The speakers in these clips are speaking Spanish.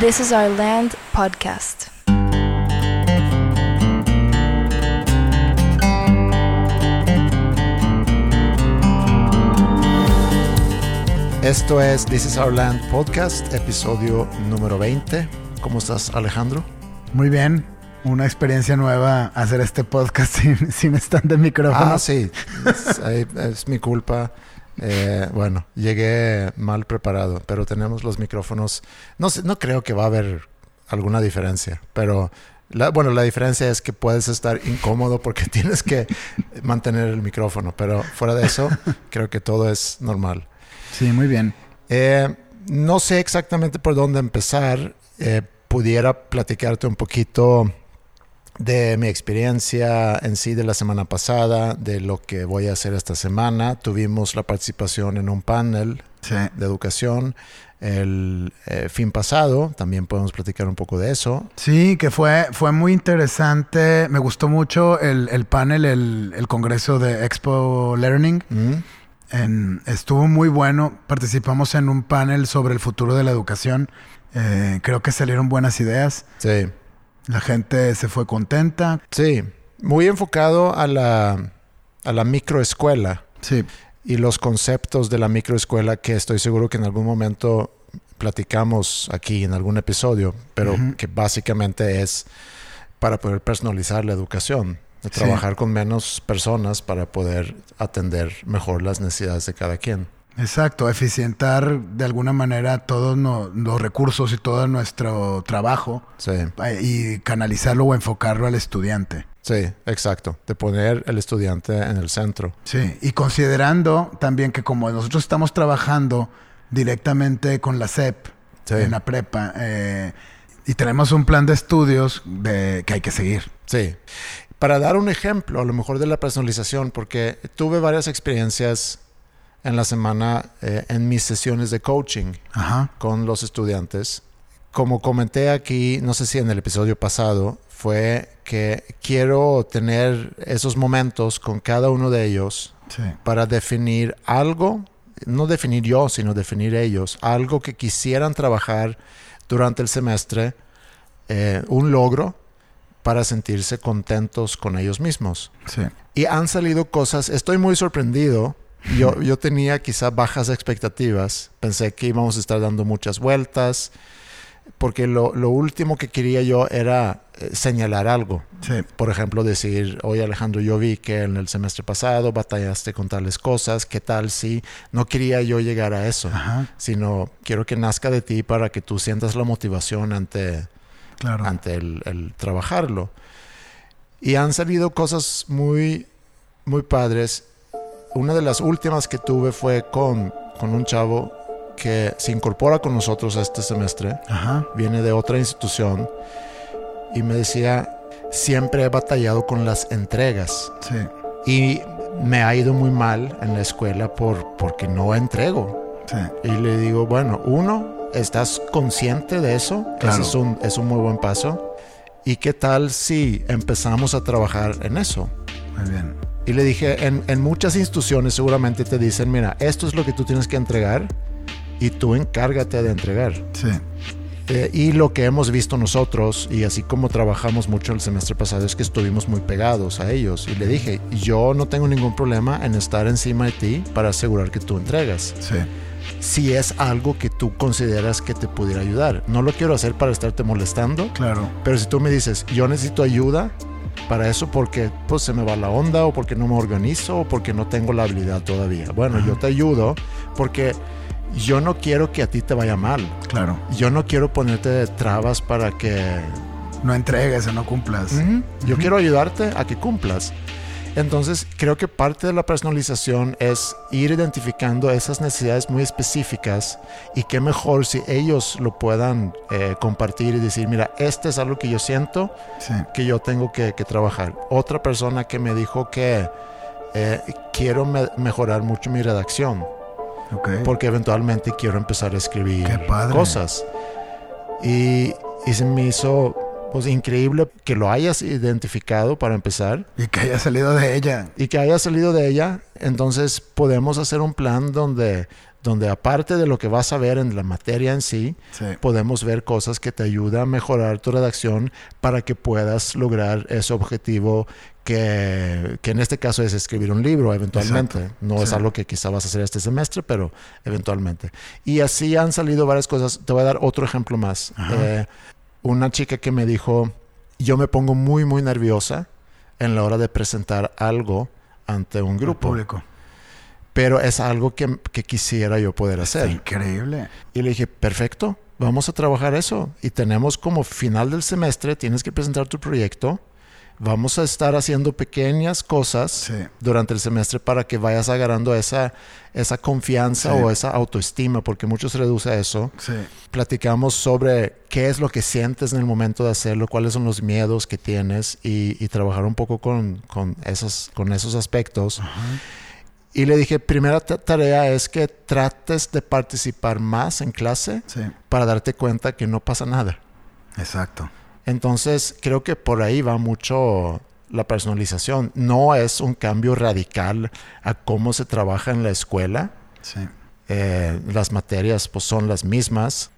This is Our Land podcast. Esto es This is Our Land podcast, episodio número 20. ¿Cómo estás, Alejandro? Muy bien. Una experiencia nueva hacer este podcast sin, sin stand de micrófono. Ah, sí. es, es mi culpa. Eh, bueno, llegué mal preparado, pero tenemos los micrófonos. No, sé, no creo que va a haber alguna diferencia, pero la, bueno, la diferencia es que puedes estar incómodo porque tienes que mantener el micrófono, pero fuera de eso, creo que todo es normal. Sí, muy bien. Eh, no sé exactamente por dónde empezar. Eh, pudiera platicarte un poquito de mi experiencia en sí de la semana pasada, de lo que voy a hacer esta semana. Tuvimos la participación en un panel Sí. de educación el eh, fin pasado. También podemos platicar un poco de eso. Sí, que fue, fue muy interesante. Me gustó mucho el, el panel, el, el congreso de Expo Learning. Mm, En- estuvo muy bueno. Participamos en un panel sobre el futuro de la educación. Eh, creo que salieron buenas ideas. Sí, La gente se fue contenta. sí. Muy enfocado a la, a la microescuela. Sí, y los conceptos de la microescuela que estoy seguro que en algún momento platicamos aquí en algún episodio, pero que básicamente es para poder personalizar la educación, de Sí. trabajar con menos personas para poder atender mejor las necesidades de cada quien. Exacto. Eficientar de alguna manera todos no- los recursos y todo nuestro trabajo Sí, eh, y canalizarlo o enfocarlo al estudiante. sí, exacto, de poner el estudiante en el centro. Sí, y considerando también que como nosotros estamos trabajando directamente con la SEP Sí. en la prepa eh, y tenemos un plan de estudios de, que hay que seguir. Sí. Para dar un ejemplo, a lo mejor de la personalización, porque tuve varias experiencias en la semana eh, en mis sesiones de coaching. Ajá. con los estudiantes. Como comenté aquí, no sé si en el episodio pasado, fue que quiero tener esos momentos con cada uno de ellos Sí. para definir algo, no definir yo, sino definir ellos, algo que quisieran trabajar durante el semestre, eh, un logro para sentirse contentos con ellos mismos. Sí. Y han salido cosas, estoy muy sorprendido. Yo, yo tenía quizá bajas expectativas, pensé que íbamos a estar dando muchas vueltas, porque lo, lo último que quería yo era eh, señalar algo. Sí. Por ejemplo, decir, oye Alejandro, yo vi que en el semestre pasado batallaste con tales cosas, ¿qué tal si? No quería yo llegar a eso, Ajá. sino quiero que nazca de ti para que tú sientas la motivación ante, Claro. ante el, el trabajarlo. Y han salido cosas muy, muy padres. Una de las últimas que tuve fue con, con un chavo que se incorpora con nosotros este semestre, Ajá. viene de otra institución y me decía, siempre he batallado con las entregas Sí. y me ha ido muy mal en la escuela por, porque no entrego. Sí. Y le digo, bueno, uno, ¿estás consciente de eso? Claro. Ese es un, es un muy buen paso. ¿Y qué tal si empezamos a trabajar en eso? Muy bien. Y le dije, en, en muchas instituciones seguramente te dicen, mira, esto es lo que tú tienes que entregar y tú encárgate de entregar. Sí. Eh, y lo que hemos visto nosotros, y así como trabajamos mucho el semestre pasado, es que estuvimos muy pegados a ellos. Y le dije, yo no tengo ningún problema en estar encima de ti para asegurar que tú entregas Sí. si es algo que tú consideras que te pudiera ayudar. No lo quiero hacer para estarte molestando, Claro. pero si tú me dices, yo necesito ayuda para eso porque pues se me va la onda o porque no me organizo o porque no tengo la habilidad todavía. Bueno, yo te ayudo porque yo no quiero que a ti te vaya mal. Claro. Yo no quiero ponerte trabas para que... No entregues o no cumplas. Yo quiero ayudarte a que cumplas. Entonces, creo que parte de la personalización es ir identificando esas necesidades muy específicas y qué mejor si ellos lo puedan eh, compartir y decir, mira, este es algo que yo siento Sí. que yo tengo que, que trabajar. Otra persona que me dijo que eh, quiero me- mejorar mucho mi redacción porque eventualmente quiero empezar a escribir cosas. Y, y se me hizo Pues increíble que lo hayas identificado para empezar. Y que haya salido de ella. Y que haya salido de ella. Entonces podemos hacer un plan donde, donde aparte de lo que vas a ver en la materia en sí, Sí. podemos ver cosas que te ayudan a mejorar tu redacción para que puedas lograr ese objetivo que, que en este caso es escribir un libro eventualmente. Exacto. No es algo que quizá vas a hacer este semestre, pero eventualmente. Y así han salido varias cosas. Te voy a dar otro ejemplo más. Ajá. Eh, una chica que me dijo, yo me pongo muy, muy nerviosa en la hora de presentar algo ante un grupo, público. pero es algo que, que quisiera yo poder hacer. increíble. Y le dije, perfecto, vamos a trabajar eso. Y tenemos como final del semestre, tienes que presentar tu proyecto. Vamos a estar haciendo pequeñas cosas Sí. durante el semestre para que vayas agarrando esa, esa confianza Sí. o esa autoestima, porque mucho se reduce a eso. Sí. Platicamos sobre qué es lo que sientes en el momento de hacerlo, cuáles son los miedos que tienes y, y trabajar un poco con, con, esos, con esos aspectos. Y le dije, primera ta- tarea es que trates de participar más en clase para darte cuenta que no pasa nada. Exacto. Entonces, creo que por ahí va mucho la personalización. No es un cambio radical a cómo se trabaja en la escuela. Sí. Eh, las materias pues, son las mismas.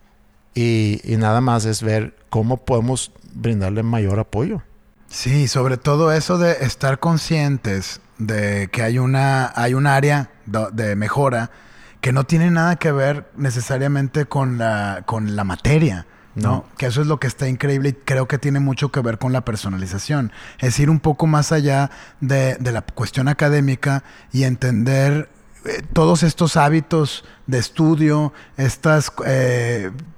Y, y nada más es ver cómo podemos brindarle mayor apoyo. Sí, sobre todo eso de estar conscientes de que hay una hay un área de mejora que no tiene nada que ver necesariamente con la con la materia. ¿No? Que eso es lo que está increíble y creo que tiene mucho que ver con la personalización. Es ir un poco más allá de, de la cuestión académica y entender eh, todos estos hábitos de estudio, estos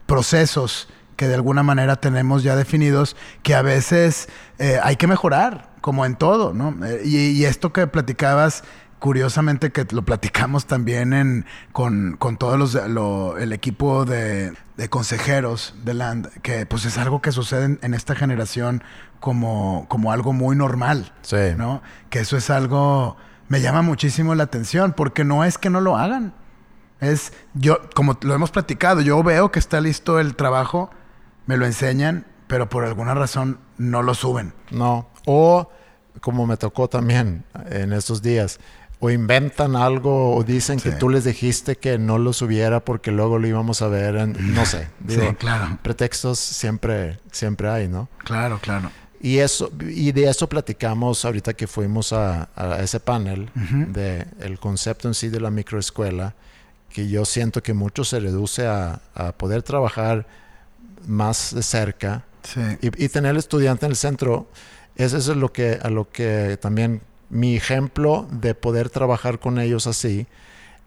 procesos que de alguna manera tenemos ya definidos, que a veces eh, hay que mejorar, como en todo, ¿no? Eh, y esto que platicabas, curiosamente que lo platicamos también en, con, con todos los, lo- el equipo de, de consejeros de Land, que pues es algo que sucede en, en esta generación como, como algo muy normal. Sí. ¿no? Que eso es algo, me llama muchísimo la atención, porque no es que no lo hagan. Es, yo, como lo hemos platicado, yo veo que está listo el trabajo, me lo enseñan, pero por alguna razón no lo suben. No. O como me tocó también en estos días, o inventan algo o dicen que tú les dijiste que no lo subiera porque luego lo íbamos a ver en, no sé. Digo, sí, claro, pretextos siempre, siempre hay, ¿no? claro, claro. Y eso, y de eso platicamos ahorita que fuimos a, a ese panel Ujú. de el concepto en sí de la microescuela, que yo siento que mucho se reduce a, a poder trabajar más de cerca Sí, y, y tener al estudiante en el centro. Es eso es lo que, a lo que también mi ejemplo de poder trabajar con ellos así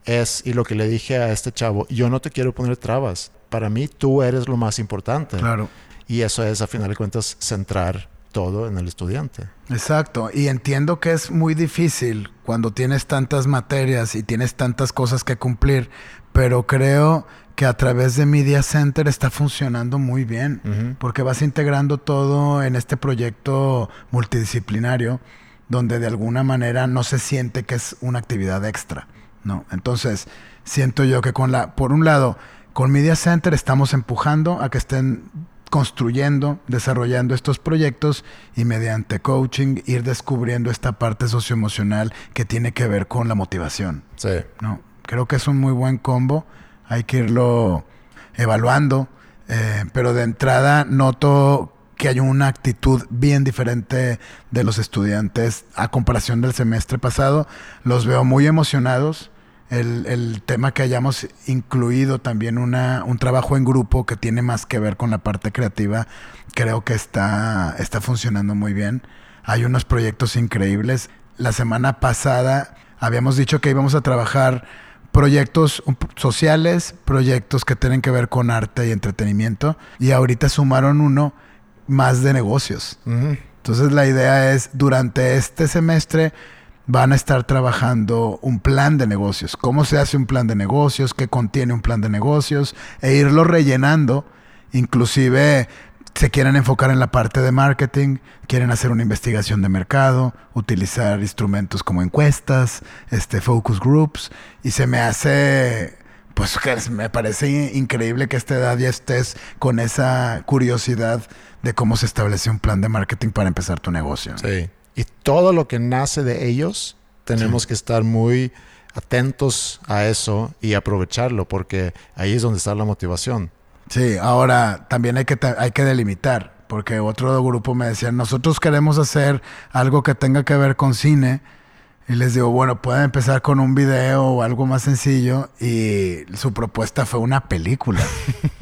es, y lo que le dije a este chavo, yo no te quiero poner trabas. Para mí tú eres lo más importante. claro. Y eso es, a final de cuentas, centrar todo en el estudiante. Exacto, y entiendo que es muy difícil cuando tienes tantas materias y tienes tantas cosas que cumplir, pero creo que a través de Media Center está funcionando muy bien, porque vas integrando todo en este proyecto multidisciplinario, donde de alguna manera no se siente que es una actividad extra, ¿no? Entonces, siento yo que con la, por un lado, con Media Center estamos empujando a que estén construyendo, desarrollando estos proyectos y mediante coaching ir descubriendo esta parte socioemocional que tiene que ver con la motivación. Sí. ¿no? Creo que es un muy buen combo, hay que irlo evaluando, eh, pero de entrada noto que hay una actitud bien diferente de los estudiantes a comparación del semestre pasado. Los veo muy emocionados. El, el tema que hayamos incluido también una, un trabajo en grupo que tiene más que ver con la parte creativa, creo que está, está funcionando muy bien. Hay unos proyectos increíbles. La semana pasada habíamos dicho que íbamos a trabajar proyectos sociales, proyectos que tienen que ver con arte y entretenimiento, y ahorita sumaron uno más de negocios. Entonces la idea es, durante este semestre van a estar trabajando un plan de negocios. ¿Cómo se hace un plan de negocios? ¿Qué contiene un plan de negocios? E irlo rellenando. Inclusive se quieren enfocar en la parte de marketing, quieren hacer una investigación de mercado, utilizar instrumentos como encuestas, este, focus groups, y se me hace pues me parece increíble que a esta edad ya estés con esa curiosidad de cómo se establece un plan de marketing para empezar tu negocio. Sí. Y todo lo que nace de ellos, tenemos que estar muy atentos a eso y aprovecharlo, porque ahí es donde está la motivación. Sí, ahora también hay que, hay que delimitar, porque otro grupo me decía, nosotros queremos hacer algo que tenga que ver con cine. Y les digo, bueno, pueden empezar con un video o algo más sencillo. Y su propuesta fue una película.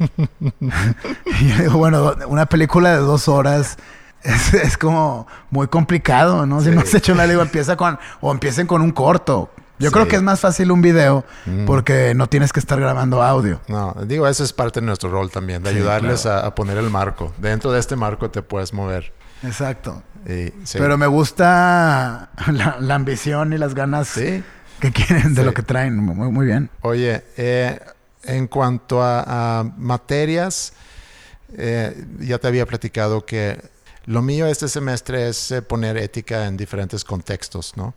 y yo digo, bueno, una película de dos horas es, es como muy complicado, ¿no? Si Sí. no has hecho nada, digo, empieza con, o empiecen con un corto. Yo Sí. creo que es más fácil un video Mm. porque no tienes que estar grabando audio. No, digo, eso es parte de nuestro rol también, de Sí, ayudarles claro. a, a poner el marco. Dentro de este marco te puedes mover. Exacto. Sí. Pero me gusta la, la ambición y las ganas Sí. que quieren de Sí. lo que traen. Muy, muy bien. Oye, eh, en cuanto a, a materias, eh, ya te había platicado que lo mío este semestre es eh, poner ética en diferentes contextos, ¿no?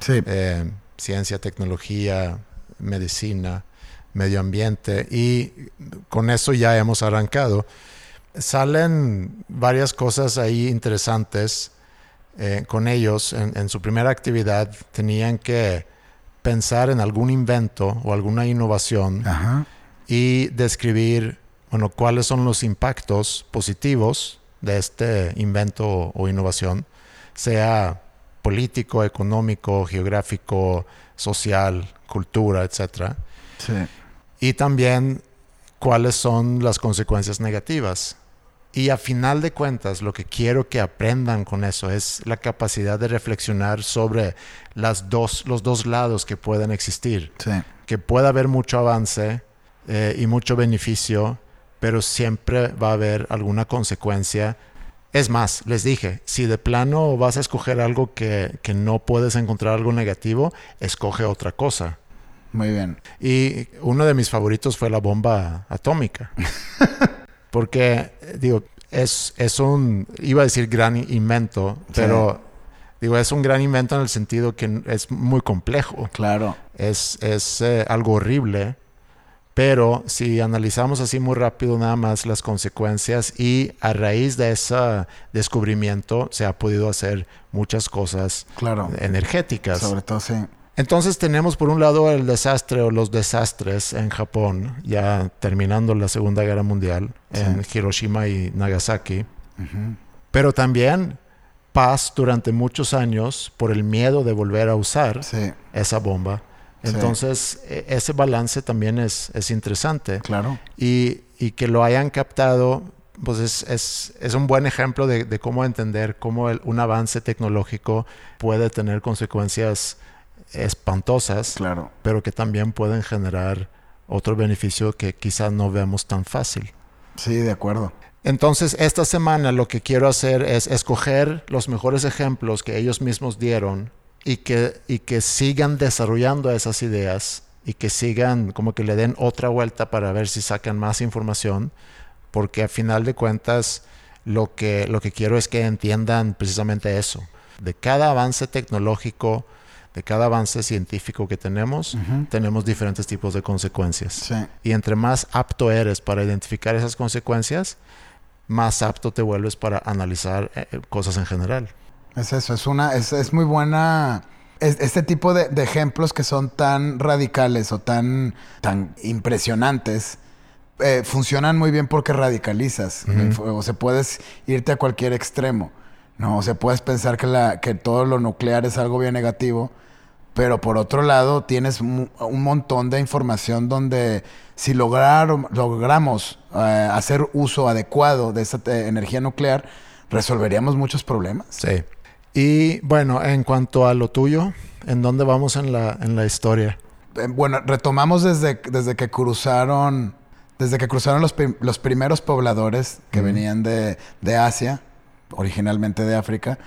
Sí. Eh, ciencia, tecnología, medicina, medio ambiente y con eso ya hemos arrancado. Salen varias cosas ahí interesantes eh, con ellos. En, en su primera actividad tenían que pensar en algún invento o alguna innovación Ajá. y describir, bueno, cuáles son los impactos positivos de este invento o innovación, sea político, económico, geográfico, social, cultura, etc. Sí. Y también cuáles son las consecuencias negativas. Y a final de cuentas, lo que quiero que aprendan con eso es la capacidad de reflexionar sobre las dos, los dos lados que pueden existir Sí. que pueda haber mucho avance eh, y mucho beneficio, pero siempre va a haber alguna consecuencia. Es más, les dije, si de plano vas a escoger algo que, que no puedes encontrar algo negativo, escoge otra cosa. Muy bien. Y uno de mis favoritos fue la bomba atómica. Porque, digo, es, es un, iba a decir gran invento, pero digo, es un gran invento en el sentido que es muy complejo Claro. es, es eh, algo horrible, pero si analizamos así muy rápido nada más las consecuencias y a raíz de ese descubrimiento se ha podido hacer muchas cosas Claro. energéticas. Sobre todo, sí. Entonces tenemos por un lado el desastre o los desastres en Japón, ya terminando la Segunda Guerra Mundial, en Hiroshima y Nagasaki, pero también paz durante muchos años por el miedo de volver a usar Sí. esa bomba. Entonces, e- ese balance también es, es interesante. Claro. Y, y que lo hayan captado, pues es, es, es un buen ejemplo de, de cómo entender cómo el- un avance tecnológico puede tener consecuencias espantosas, Claro. pero que también pueden generar otro beneficio que quizás no vemos tan fácil. Sí, de acuerdo. Entonces, esta semana lo que quiero hacer es escoger los mejores ejemplos que ellos mismos dieron y que, y que sigan desarrollando esas ideas y que sigan como que le den otra vuelta para ver si sacan más información, porque a final de cuentas lo que, lo que quiero es que entiendan precisamente eso. De cada avance tecnológico, de cada avance científico que tenemos, tenemos diferentes tipos de consecuencias. Sí. Y entre más apto eres para identificar esas consecuencias, más apto te vuelves para analizar eh, eh, cosas en general. Es eso, es una, es, es muy buena. es- este tipo de, de ejemplos que son tan radicales o tan, tan impresionantes. eh, funcionan muy bien porque radicalizas. O sea, puedes irte a cualquier extremo. No, o sea, puedes pensar que, la, que todo lo nuclear es algo bien negativo, pero por otro lado tienes un montón de información donde si logramos eh, hacer uso adecuado de esa eh, energía nuclear, resolveríamos muchos problemas. Sí. Y bueno, en cuanto a lo tuyo, ¿en dónde vamos en la, en la historia? Eh, bueno, retomamos desde, desde que cruzaron, desde que cruzaron los, los primeros pobladores que venían de, de Asia, originalmente de África,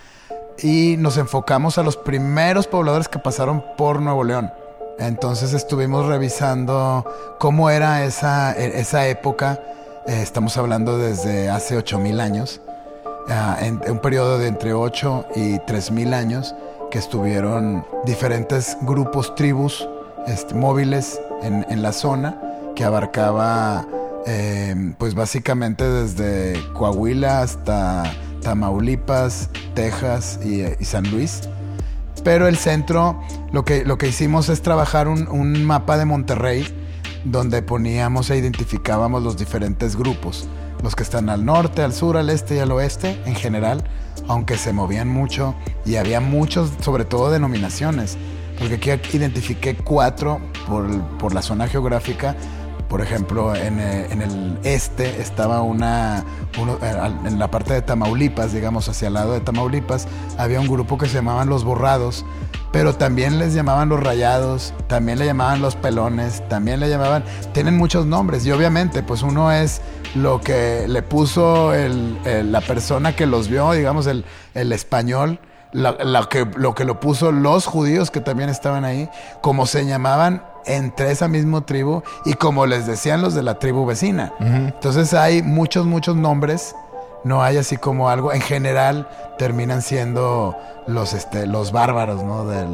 y nos enfocamos a los primeros pobladores que pasaron por Nuevo León. Entonces estuvimos revisando cómo era esa, e- esa época. Eh, estamos hablando desde hace 8000 años, ah, un periodo de entre 8 y 3000 años, que estuvieron diferentes grupos, tribus este, móviles en, en la zona que abarcaba eh, pues básicamente desde Coahuila hasta Tamaulipas, Texas y, San Luis. Pero el centro, lo que, lo que hicimos es trabajar un, un mapa de Monterrey donde poníamos e identificábamos los diferentes grupos. Los que están al norte, al sur, al este y al oeste en general, aunque se movían mucho y había muchos, sobre todo denominaciones. Porque aquí identifiqué cuatro por, por la zona geográfica por ejemplo, en, eh, en, el este estaba una, eh, en la parte de Tamaulipas, digamos, hacia el lado de Tamaulipas, había un grupo que se llamaban los borrados, pero también les llamaban los rayados, también le llamaban los pelones, también le llamaban, tienen muchos nombres y obviamente pues uno es lo que le puso el, la persona que los vio, digamos, el, el español. La que, lo que lo puso los judíos que también estaban ahí, como se llamaban entre esa misma tribu y como les decían los de la tribu vecina. Uh -huh. Entonces hay muchos, muchos nombres. No hay así como algo. En general terminan siendo los, este, los bárbaros ¿no? del,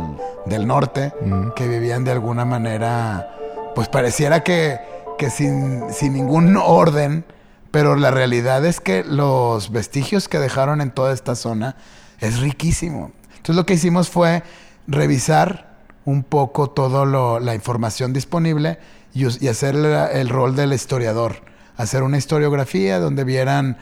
del norte uh -huh. que vivían de alguna manera, pues pareciera que, que sin, sin ningún orden, pero la realidad es que los vestigios que dejaron en toda esta zona es riquísimo. Entonces lo que hicimos fue revisar un poco toda la información disponible y, y hacer el, el, rol del historiador. Hacer una historiografía donde vieran,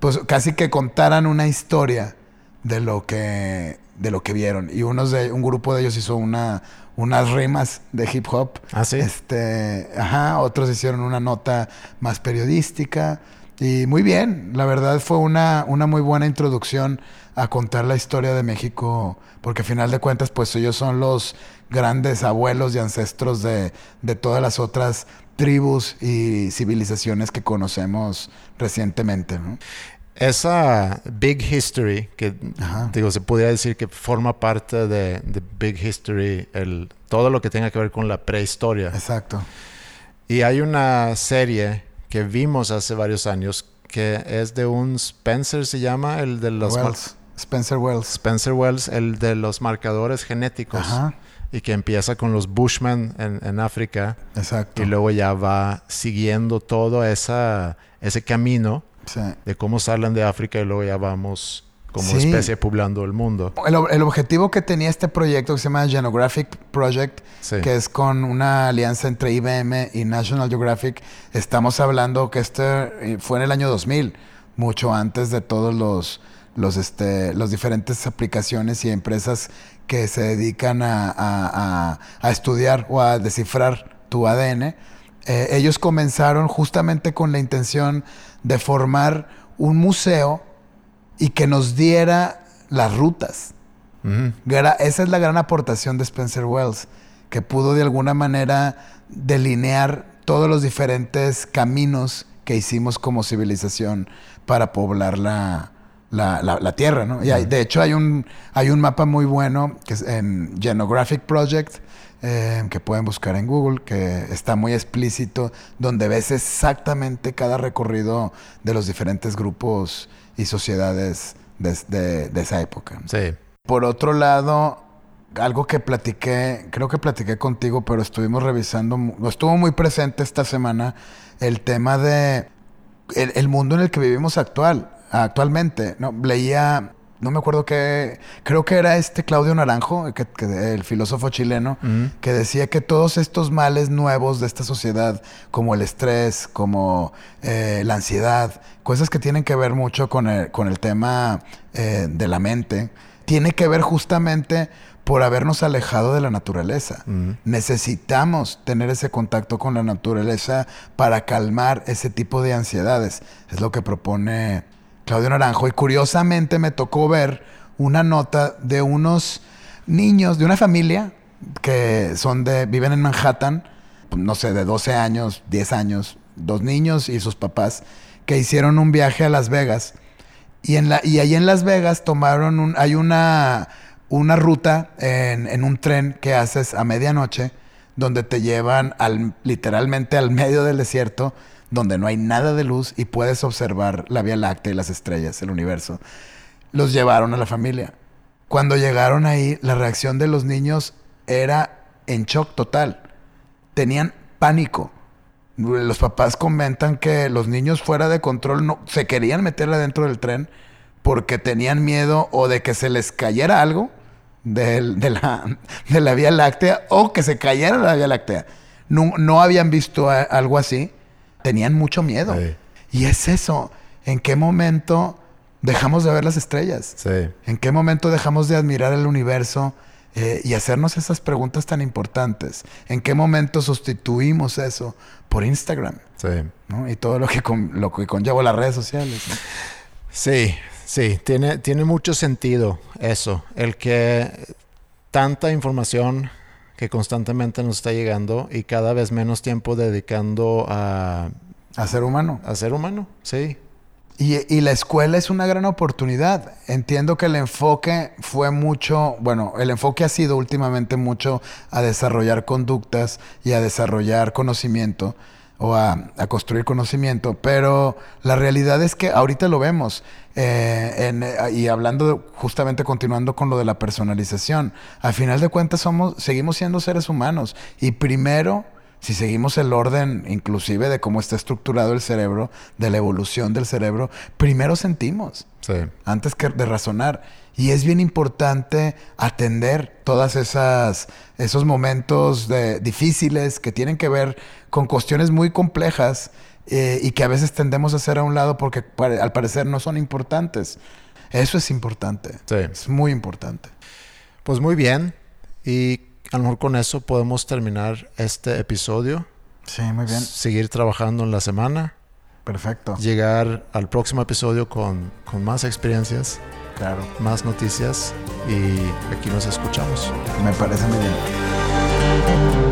pues casi que contaran una historia de lo que, de lo que vieron. Y unos de, un grupo de ellos hizo una, unas rimas de hip hop. ¿Ah, sí? Este, ajá, otros hicieron una nota más periodística. Y muy bien, la verdad fue una, una muy buena introducción a contar la historia de México, porque a final de cuentas, pues ellos son los grandes abuelos y ancestros de, de todas las otras tribus y civilizaciones que conocemos recientemente. ¿no? Esa Big History, que Ajá. digo, se podría decir que forma parte de, de Big History, el, todo lo que tenga que ver con la prehistoria. Exacto. Y hay una serie que vimos hace varios años que es de un Spencer, se llama, el de los... Wells. Spencer Wells. Spencer Wells, el de los marcadores genéticos. Ajá. Y que empieza con los Bushmen en, en, África. Exacto. Y luego ya va siguiendo todo esa, ese camino sí. de cómo salen de África y luego ya vamos como sí. especie poblando el mundo. El, el, objetivo que tenía este proyecto que se llama Genographic Project, sí. que es con una alianza entre IBM y National Geographic, estamos hablando que este fue en el año 2000, mucho antes de todos los los, este, los diferentes aplicaciones y empresas que se dedican a, a, a estudiar o a descifrar tu ADN. Eh, ellos comenzaron justamente con la intención de formar un museo y que nos diera las rutas. Esa es la gran aportación de Spencer Wells, que pudo de alguna manera delinear todos los diferentes caminos que hicimos como civilización para poblar la, la, la, la, tierra, ¿no? Y hay, de hecho hay un, hay un mapa muy bueno que es en Genographic Project, eh, que pueden buscar en Google, que está muy explícito, donde ves exactamente cada recorrido de los diferentes grupos y sociedades de, de, de esa época. Sí. Por otro lado, algo que platiqué, creo que platiqué contigo, pero estuvimos revisando, estuvo muy presente esta semana, el tema de el, el mundo en el que vivimos actual actualmente. No, leía, no me acuerdo qué, creo que era este Claudio Naranjo, que, que, el filósofo chileno, uh -huh. que decía que todos estos males nuevos de esta sociedad, como el estrés, como eh, la ansiedad, cosas que tienen que ver mucho con el, con el tema eh, de la mente, tiene que ver justamente por habernos alejado de la naturaleza. Uh -huh. Necesitamos tener ese contacto con la naturaleza para calmar ese tipo de ansiedades. Es lo que propone Claudio Naranjo. Y curiosamente me tocó ver una nota de unos niños, de una familia que son de, viven en Manhattan, no sé, de 12 años, 10 años, dos niños y sus papás, que hicieron un viaje a Las Vegas. Y, en la, y ahí en Las Vegas tomaron un, hay una, una ruta en, en un tren que haces a medianoche, donde te llevan al, literalmente al medio del desierto donde no hay nada de luz y puedes observar la Vía Láctea y las estrellas, el universo. Los llevaron a la familia. Cuando llegaron ahí, la reacción de los niños era en shock total. Tenían pánico. Los papás comentan que los niños fuera de control no, se querían meter adentro del tren porque tenían miedo o de que se les cayera algo de, la, Vía Láctea o que se cayera la Vía Láctea. No habían visto algo así. Tenían mucho miedo. Y es eso. ¿En qué momento dejamos de ver las estrellas? Sí. ¿En qué momento dejamos de admirar el universo eh, y hacernos esas preguntas tan importantes? ¿En qué momento sustituimos eso por Instagram? Sí. ¿no? Y todo lo que, lo que conlleva las redes sociales. Sí, sí, tiene, tiene mucho sentido eso. El que tanta información que constantemente nos está llegando y cada vez menos tiempo dedicando a... A ser humano. A ser humano, sí. Y, la escuela es una gran oportunidad. Entiendo que el enfoque fue mucho, bueno, el enfoque ha sido últimamente mucho a desarrollar conductas y a desarrollar conocimiento o a, construir conocimiento, pero la realidad es que ahorita lo vemos. Eh, y hablando justamente continuando con lo de la personalización, al final de cuentas somos, seguimos siendo seres humanos y primero si seguimos el orden inclusive de cómo está estructurado el cerebro, de la evolución del cerebro, primero sentimos antes que de razonar. Y es bien importante atender todas esas esos momentos de, difíciles que tienen que ver con cuestiones muy complejas eh, y que a veces tendemos a hacer a un lado porque al parecer no son importantes. Eso es importante. Es muy importante. Pues muy bien. Y a lo mejor con eso podemos terminar este episodio. Sí, muy bien. Seguir trabajando en la semana. Perfecto. Llegar al próximo episodio con, con más experiencias. Claro. Más noticias. Y aquí nos escuchamos. Me parece muy bien.